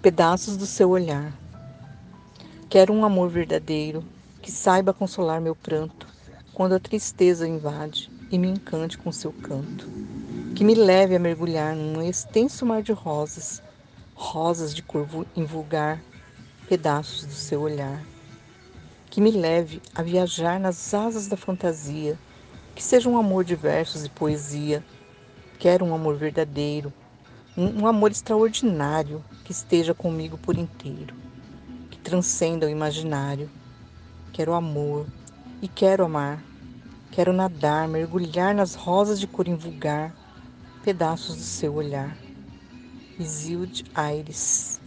pedaços do seu olhar. Quero um amor verdadeiro que saiba consolar meu pranto quando a tristeza invade e me encante com seu canto. Que me leve a mergulhar num extenso mar de rosas, rosas de cor invulgar, pedaços do seu olhar. Que me leve a viajar nas asas da fantasia, que seja um amor de versos e poesia. Quero um amor verdadeiro, um amor extraordinário que esteja comigo por inteiro, que transcenda o imaginário. Quero amor e quero amar. Quero nadar, mergulhar nas rosas de cor invulgar, pedaços do seu olhar. Isilde Aires